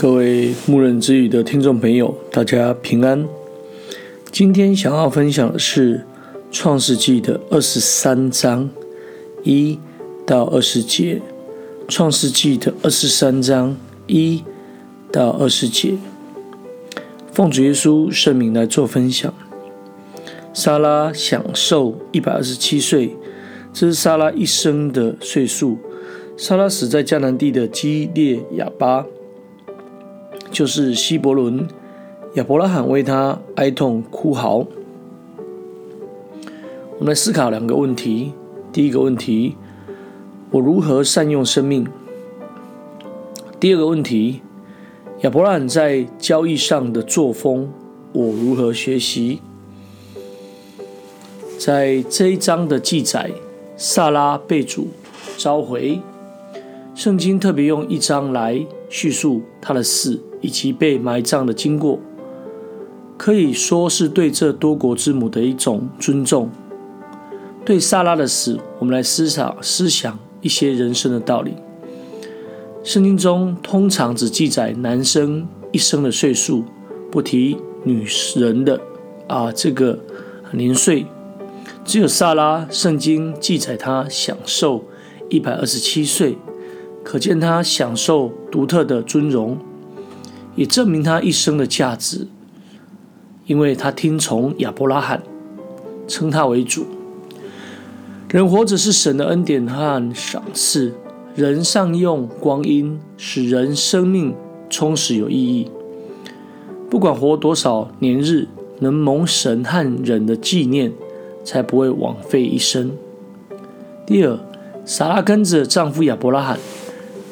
各位牧人之语的听众朋友，大家平安。今天想要分享的是《创世纪》的二十三章一到二十节，《创世纪》的二十三章一到二十节，奉主耶稣圣名来做分享。莎拉享寿一百二十七岁，这是莎拉一生的岁数。莎拉死在迦南地的基列雅巴。就是希伯伦，亚伯拉罕为他哀痛哭嚎。我们来思考两个问题：第一个问题，我如何善用生命？第二个问题，亚伯拉罕在交易上的作风，我如何学习？在这一章的记载，撒拉被主召回，圣经特别用一章来叙述他的死。以及被埋葬的经过，可以说是对这多国之母的一种尊重。对撒拉的死，我们来思考、思想一些人生的道理。圣经中通常只记载男生一生的岁数，不提女人的啊这个年岁。只有撒拉，圣经记载他享寿一百二十七岁，可见他享受独特的尊荣。也证明他一生的价值，因为他听从亚伯拉罕，称他为主。人活着是神的恩典和赏赐，人善用光阴，使人生命充实有意义。不管活多少年日，能蒙神和人的纪念，才不会枉费一生。第二，撒拉跟着丈夫亚伯拉罕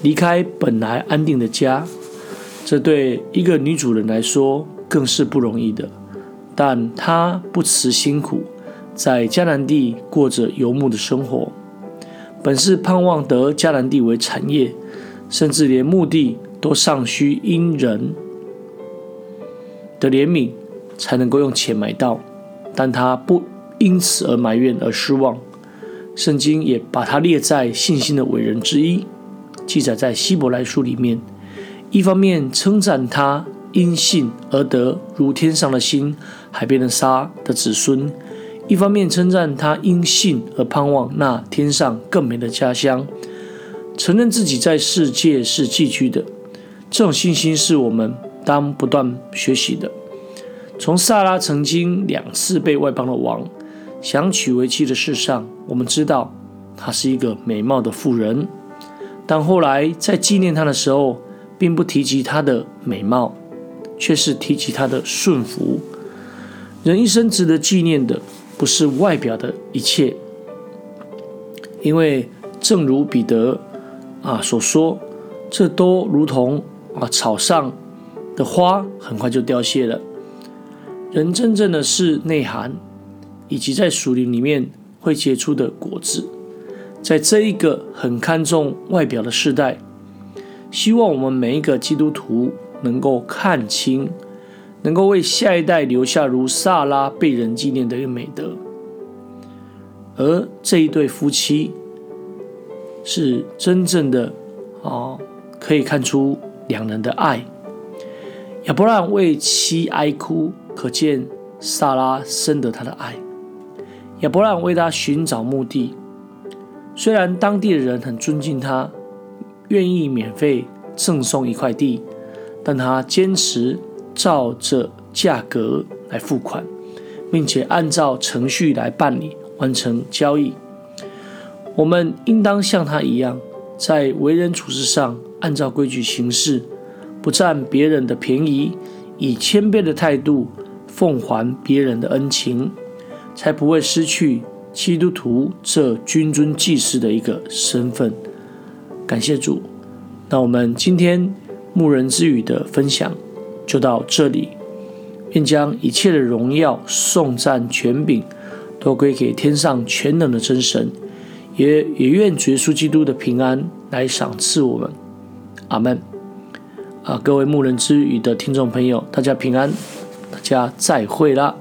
离开本来安定的家。这对一个女主人来说更是不容易的，但她不辞辛苦，在迦南地过着游牧的生活，本是盼望得迦南地为产业，甚至连墓地都尚需因人的怜悯才能够用钱买到，但她不因此而埋怨而失望。圣经也把她列在信心的伟人之一，记载在希伯来书里面。一方面称赞他因信而得如天上的星、海边的沙的子孙；一方面称赞他因信而盼望那天上更美的家乡，承认自己在世界是寄居的。这种信心是我们当不断学习的。从萨拉曾经两次被外邦的王想娶为妻的事上，我们知道她是一个美貌的妇人，但后来在纪念他的时候，并不提及他的美貌，却是提及他的顺服。人一生值得纪念的，不是外表的一切，因为正如彼得啊所说，这都如同啊草上的花，很快就凋谢了。人真正的是内涵，以及在树林里面会结出的果子。在这一个很看重外表的时代。希望我们每一个基督徒能够看清，能够为下一代留下如撒拉被人纪念的一个美德。而这一对夫妻是真正的啊，可以看出两人的爱。亚伯拉为妻哀哭，可见撒拉深得他的爱。亚伯拉为他寻找墓地，虽然当地的人很尊敬他。愿意免费赠送一块地，但他坚持照着价格来付款，并且按照程序来办理完成交易。我们应当像他一样，在为人处事上按照规矩行事，不占别人的便宜，以谦卑的态度奉还别人的恩情，才不会失去基督徒这君尊祭司的一个身份。感谢主，那我们今天牧人之语的分享就到这里，愿将一切的荣耀、颂赞、权柄都归给天上全能的真神，也也愿主耶稣基督的平安来赏赐我们。阿门。啊，各位牧人之语的听众朋友，大家平安，大家再会啦。